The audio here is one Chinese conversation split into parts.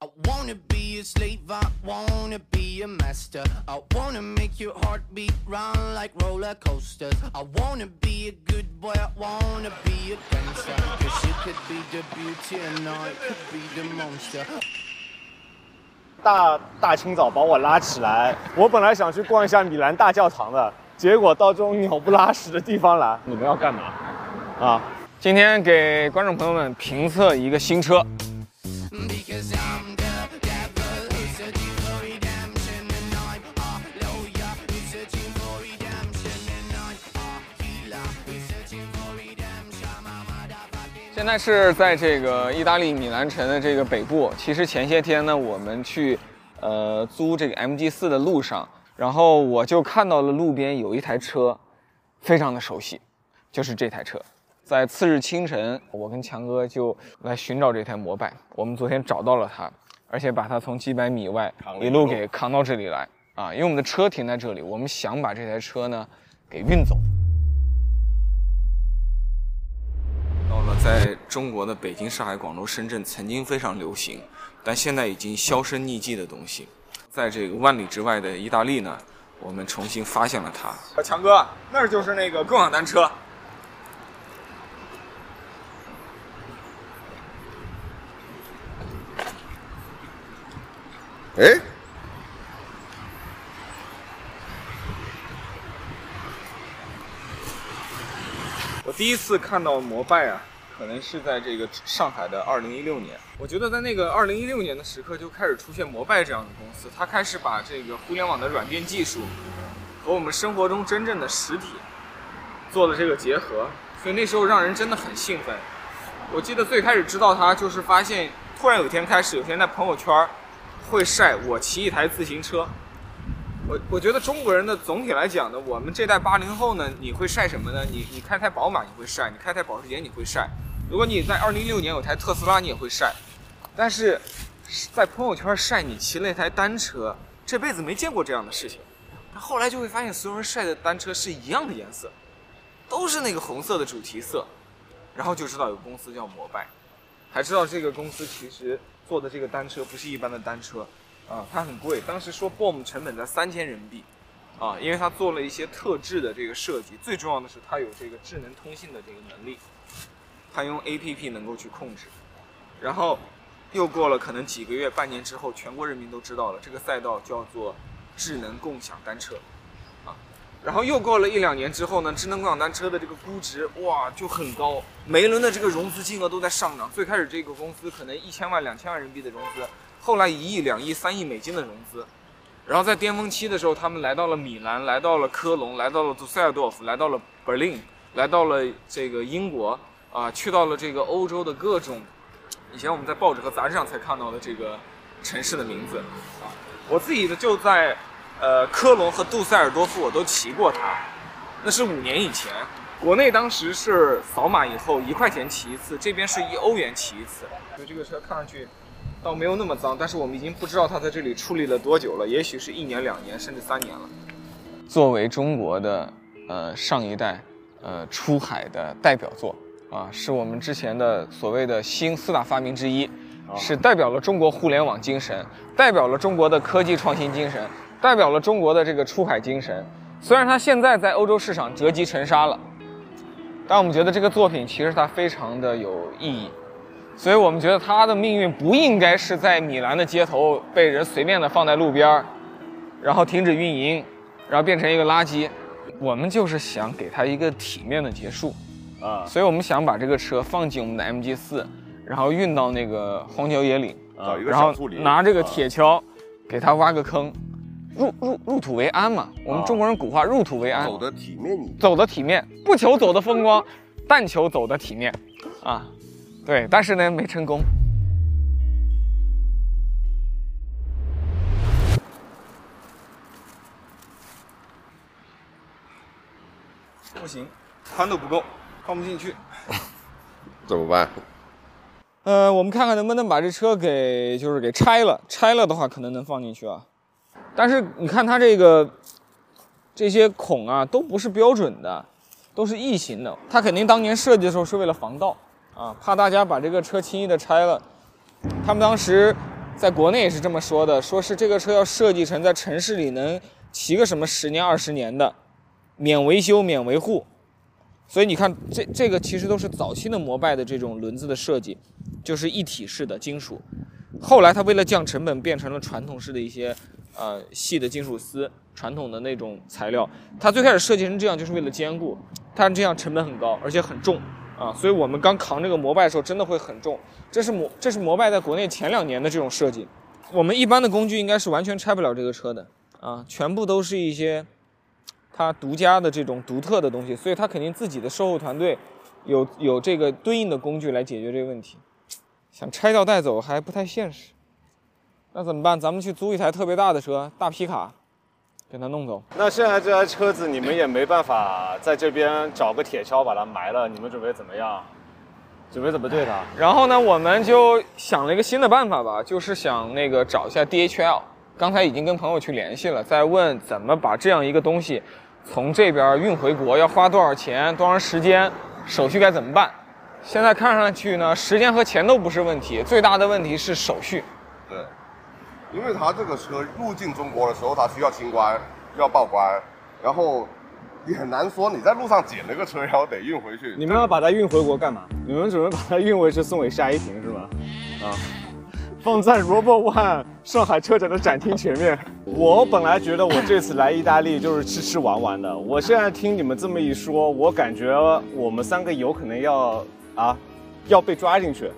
I wanna be a slave, I wanna be a master. I wanna make your heart beat round like roller coasters. I wanna be a good boy, I wanna be a gangster. Cause you could be the beauty and I could be the monster. 大大清早把我拉起来，我本来想去逛一下米兰大教堂的，结果到这种鸟不拉屎的地方来。你们要干嘛？啊，今天给观众朋友们评测一个新车，在是在这个意大利米兰城的这个北部。其实前些天呢，我们去呃租这个 MG4 的路上，然后我就看到了路边有一台车，非常的熟悉，就是这台车。在次日清晨，我跟强哥就来寻找这台摩拜。我们昨天找到了它，而且把它从几百米外一路给扛到这里来啊！因为我们的车停在这里，我们想把这台车呢给运走。到了在中国的北京、上海、广州、深圳曾经非常流行，但现在已经销声匿迹的东西，在这个万里之外的意大利呢，我们重新发现了它。强哥，那儿就是那个共享单车。哎，我第一次看到摩拜啊，可能是在这个上海的二零一六年。我觉得在那个二零一六年的时刻就开始出现摩拜这样的公司，它开始把这个互联网的软件技术和我们生活中真正的实体做了这个结合，所以那时候让人真的很兴奋。我记得最开始知道它，就是发现突然有一天开始，有天在朋友圈会晒我骑一台自行车。我我觉得中国人的总体来讲呢，我们这代八零后呢，你会晒什么呢？你你开台宝马你会晒，你开台保时捷你会晒。如果你在二零一六年有台特斯拉，你也会晒。但是在朋友圈晒你骑了一台单车，这辈子没见过这样的事情。但后来就会发现，所有人晒的单车是一样的颜色，都是那个红色的主题色，然后就知道有公司叫摩拜，还知道这个公司其实做的这个单车不是一般的单车，啊，它很贵，当时说 BOM 成本在三千人民币，啊，因为它做了一些特制的这个设计，最重要的是它有这个智能通信的这个能力，它用 APP 能够去控制，然后又过了可能几个月、半年之后，全国人民都知道了这个赛道叫做智能共享单车，啊，然后又过了一两年之后呢，智能共享单车的这个估值哇就很高，每一轮的这个融资金额都在上涨。最开始这个公司可能一千万、两千万人民币的融资，后来一亿、两亿、三亿美金的融资。然后在巅峰期的时候，他们来到了米兰，来到了科隆，来到了杜塞尔多夫，来到了 Berlin，来到了这个英国，啊，去到了这个欧洲的各种，以前我们在报纸和杂志上才看到的这个城市的名字，啊，我自己呢就在呃科隆和杜塞尔多夫我都骑过它，那是五年以前，国内当时是扫码以后一块钱骑一次，这边是一欧元骑一次，所以这个车看上去倒没有那么脏，但是我们已经不知道它在这里矗立了多久了，也许是一年、两年，甚至三年了。作为中国的呃上一代呃出海的代表作啊，是我们之前的所谓的新四大发明之一，是代表了中国互联网精神，代表了中国的科技创新精神，代表了中国的这个出海精神。虽然它现在在欧洲市场折戟沉沙了，但我们觉得这个作品其实它非常的有意义。所以我们觉得它的命运不应该是在米兰的街头被人随便的放在路边儿，然后停止运营，然后变成一个垃圾。我们就是想给它一个体面的结束，啊，所以我们想把这个车放进我们的 MG 四然后运到那个荒郊野岭，找一个然后小树林拿这个啊铁锹给它挖个坑，入入入土为安嘛。我们啊中国人古话入土为安，走的体面一点。走的体面，不求走的风光，但求走的体面，啊，对，但是呢没成功。不行，宽度不够，放不进去。怎么办？呃，我们看看能不能把这车给就是给拆了，拆了的话可能能放进去啊。但是你看它这个这些孔啊都不是标准的，都是异形的。它肯定当年设计的时候是为了防盗啊，怕大家把这个车轻易的拆了。他们当时在国内也是这么说的，说是这个车要设计成在城市里能骑个什么十年二十年的，免维修、免维护。所以你看，这这个其实都是早期的摩拜的这种轮子的设计，就是一体式的金属。后来它为了降成本，变成了传统式的一些呃细的金属丝，传统的那种材料。它最开始设计成这样，就是为了坚固，但这样成本很高，而且很重啊。所以我们刚扛这个摩拜的时候，真的会很重。这是摩这是摩拜在国内前两年的这种设计。我们一般的工具应该是完全拆不了这个车的啊，全部都是一些它独家的这种独特的东西，所以它肯定自己的售后团队有有这个对应的工具来解决这个问题。想拆掉带走还不太现实，那怎么办？咱们去租一台特别大的车，大皮卡，给它弄走。那现在这台车子你们也没办法在这边找个铁锹把它埋了，你们准备怎么样？准备怎么对它？然后呢，我们就想了一个新的办法吧，就是想那个找一下 DHL。刚才已经跟朋友去联系了，在问怎么把这样一个东西从这边运回国，要花多少钱、多长时间，手续该怎么办？现在看上去呢，时间和钱都不是问题，最大的问题是手续。对，因为他这个车入境中国的时候，他需要清关，需要报关，然后也很难说你在路上捡了个车，然后得运回去。你们要把它运回国干嘛？你们准备把它运回去送给夏一婷是吗？啊，放在 Robo One 上海车展的展厅前面。我本来觉得我这次来意大利就是吃吃玩玩的，我现在听你们这么一说，我感觉我们三个有可能要啊要被抓进去。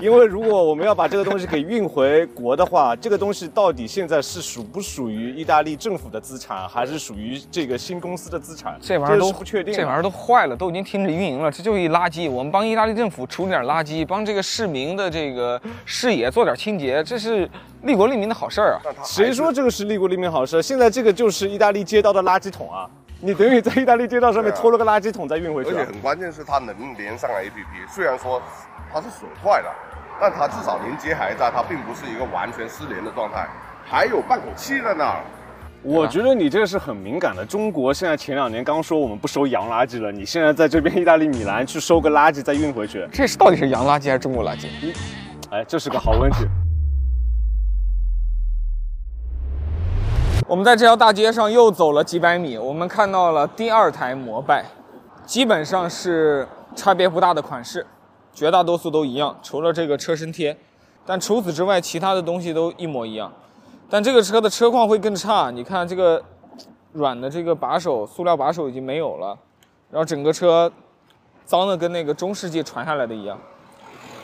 因为如果我们要把这个东西给运回国的话，这个东西到底现在是属不属于意大利政府的资产，还是属于这个新公司的资产？这玩意儿都不确定。这玩意儿都坏了，都已经停止运营了，这就是一垃圾。我们帮意大利政府处理点垃圾，帮这个市民的这个视野做点清洁，这是利国利民的好事儿啊。谁说这个是利国利民好事？现在这个就是意大利街道的垃圾桶啊！你等于在意大利街道上面拖了个垃圾桶再运回去啊。而且很关键是它能连上 APP，虽然说它是损坏了，但它至少连接还在，它并不是一个完全失联的状态，还有半口气在那儿。我觉得你这个是很敏感的。中国现在前两年刚说我们不收洋垃圾了，你现在在这边意大利米兰去收个垃圾再运回去，这是到底是洋垃圾还是中国垃圾？哎，这是个好问题。我们在这条大街上又走了几百米，我们看到了第二台摩拜，基本上是差别不大的款式，绝大多数都一样，除了这个车身贴，但除此之外，其他的东西都一模一样。但这个车的车况会更差，你看这个软的这个把手，塑料把手已经没有了，然后整个车脏的跟那个中世纪传下来的一样。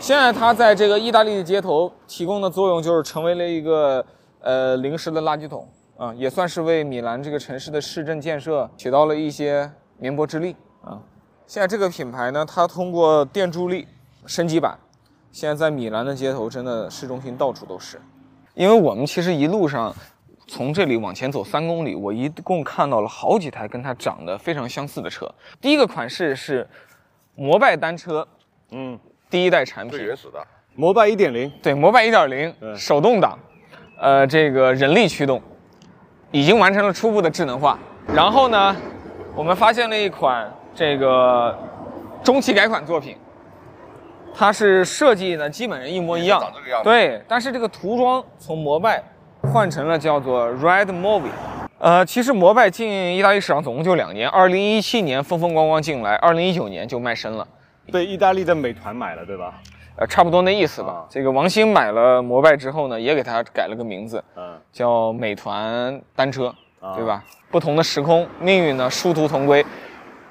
现在它在这个意大利的街头提供的作用就是成为了一个呃临时的垃圾桶啊，也算是为米兰这个城市的市政建设起到了一些绵薄之力啊。现在这个品牌呢，它通过电助力升级版，现在在米兰的街头真的市中心到处都是。因为我们其实一路上从这里往前走三公里，我一共看到了好几台跟它长得非常相似的车。第一个款式是摩拜单车，嗯，第一代产品，最原始的，摩拜一点零，对，摩拜一点零手动挡，呃，这个人力驱动，已经完成了初步的智能化。然后呢，我们发现了一款这个中期改款作品，它是设计呢基本上一模一样长这个样，子对，但是这个涂装从摩拜换成了叫做 Red Movi。呃，其实摩拜进意大利市场总共就两年，二零一七年风风光光进来，二零一九年就卖身了。被意大利的美团买了，对吧？呃，差不多那意思吧。啊这个王兴买了摩拜之后呢，也给它改了个名字，嗯，叫美团单车，啊对吧？不同的时空，命运呢殊途同归。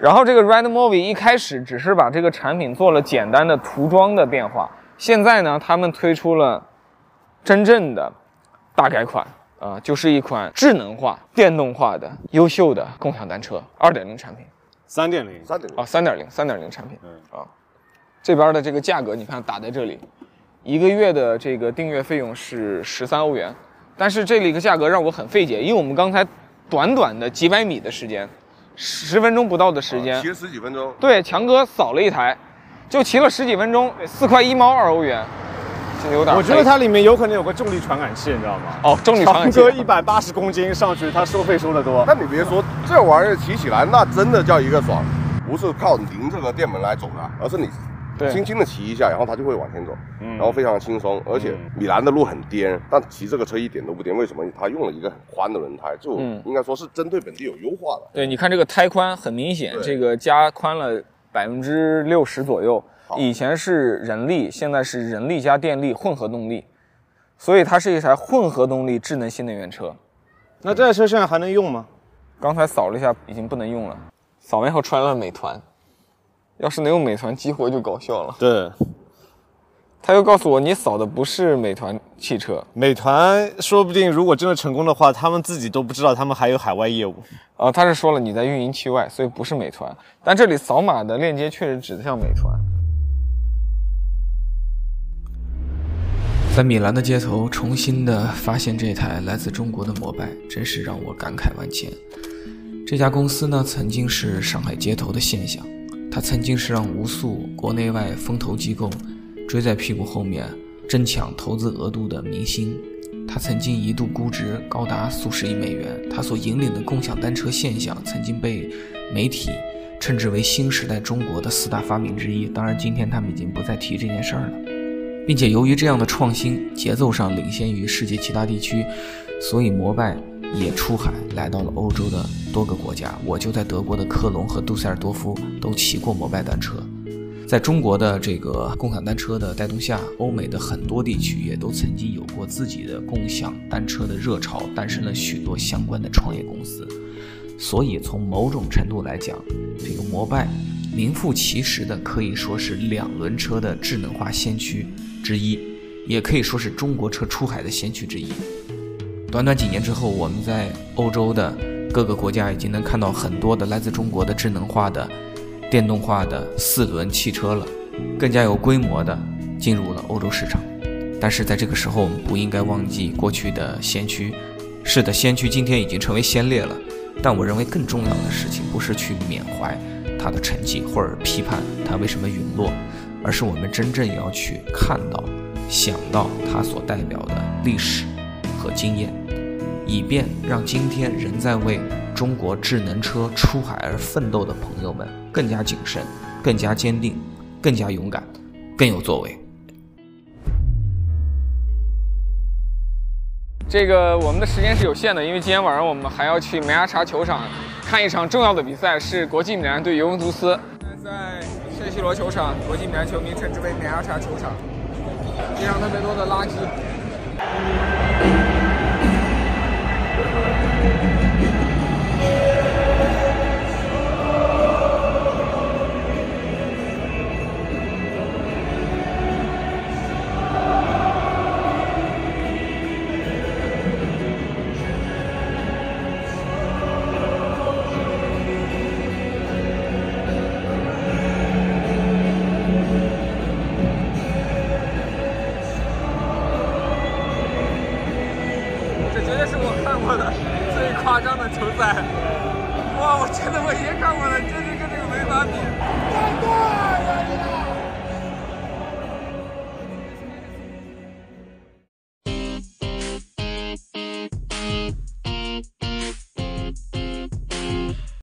然后这个 Red Movie 一开始只是把这个产品做了简单的涂装的变化，现在呢，他们推出了真正的大改款。啊、就是一款智能化、电动化的优秀的共享单车，二点零产品三点零，三点啊，三点零、三点零产品。嗯啊，这边的这个价格你看打在这里，一个月的这个订阅费用是十三欧元，但是这里一个价格让我很费解，因为我们刚才短短的几百米的时间，十分钟不到的时间，骑了十几分钟，对强哥扫了一台，就骑了十几分钟，四块一毛二欧元，有点我觉得它里面有可能有个重力传感器，你知道吗？哦重力传感器强哥一百八十公斤上去，他收费收的多。那你别说，这玩意儿骑起来那真的叫一个爽，不是靠拧这个电门来走的，而是你对轻轻的骑一下，然后它就会往前走，嗯然后非常轻松，而且米兰的路很颠，但骑这个车一点都不颠，为什么？它用了一个很宽的轮胎，就嗯应该说是针对本地有优化的。对，你看这个胎宽很明显，这个加宽了百分之六十左右。以前是人力，现在是人力加电力混合动力，所以它是一台混合动力智能新能源车。那这台车现在还能用吗？刚才扫了一下，已经不能用了。扫完以后穿了美团，要是能用美团激活就搞笑了。对，他又告诉我，你扫的不是美团汽车美团说不定如果真的成功的话，他们自己都不知道他们还有海外业务。啊、他是说了你在运营区外，所以不是美团。但这里扫码的链接确实指向美团。在米兰的街头，重新的发现这台来自中国的摩拜，真是让我感慨万千。这家公司呢，曾经是上海街头的现象，他曾经是让无数国内外风投机构追在屁股后面争抢投资额度的明星。他曾经一度估值高达数十亿美元，他所引领的共享单车现象曾经被媒体称之为新时代中国的四大发明之一。当然，今天他们已经不再提这件事儿了。并且由于这样的创新节奏上领先于世界其他地区，所以摩拜也出海来到了欧洲的多个国家。我就在德国的科隆和杜塞尔多夫都骑过摩拜单车。在中国的这个共享单车的带动下，欧美的很多地区也都曾经有过自己的共享单车的热潮，诞生了许多相关的创业公司。所以从某种程度来讲，这个摩拜名副其实的可以说是两轮车的智能化先驱之一，也可以说是中国车出海的先驱之一。短短几年之后，我们在欧洲的各个国家已经能看到很多的来自中国的智能化的、电动化的四轮汽车了，更加有规模的进入了欧洲市场。但是在这个时候，我们不应该忘记过去的先驱。是的，先驱今天已经成为先烈了。但我认为更重要的事情不是去缅怀他的成绩，或者批判他为什么陨落，而是我们真正要去看到、想到他所代表的历史和经验，以便让今天仍在为中国智能车出海而奋斗的朋友们更加谨慎、更加坚定、更加勇敢、更有作为。这个我们的时间是有限的，因为今天晚上我们还要去梅阿查球场看一场重要的比赛，是国际米兰对尤文图斯。在圣西罗球场，国际米兰球迷称之为梅阿查球场，地上特别多的垃圾。不在。哇我真的不晕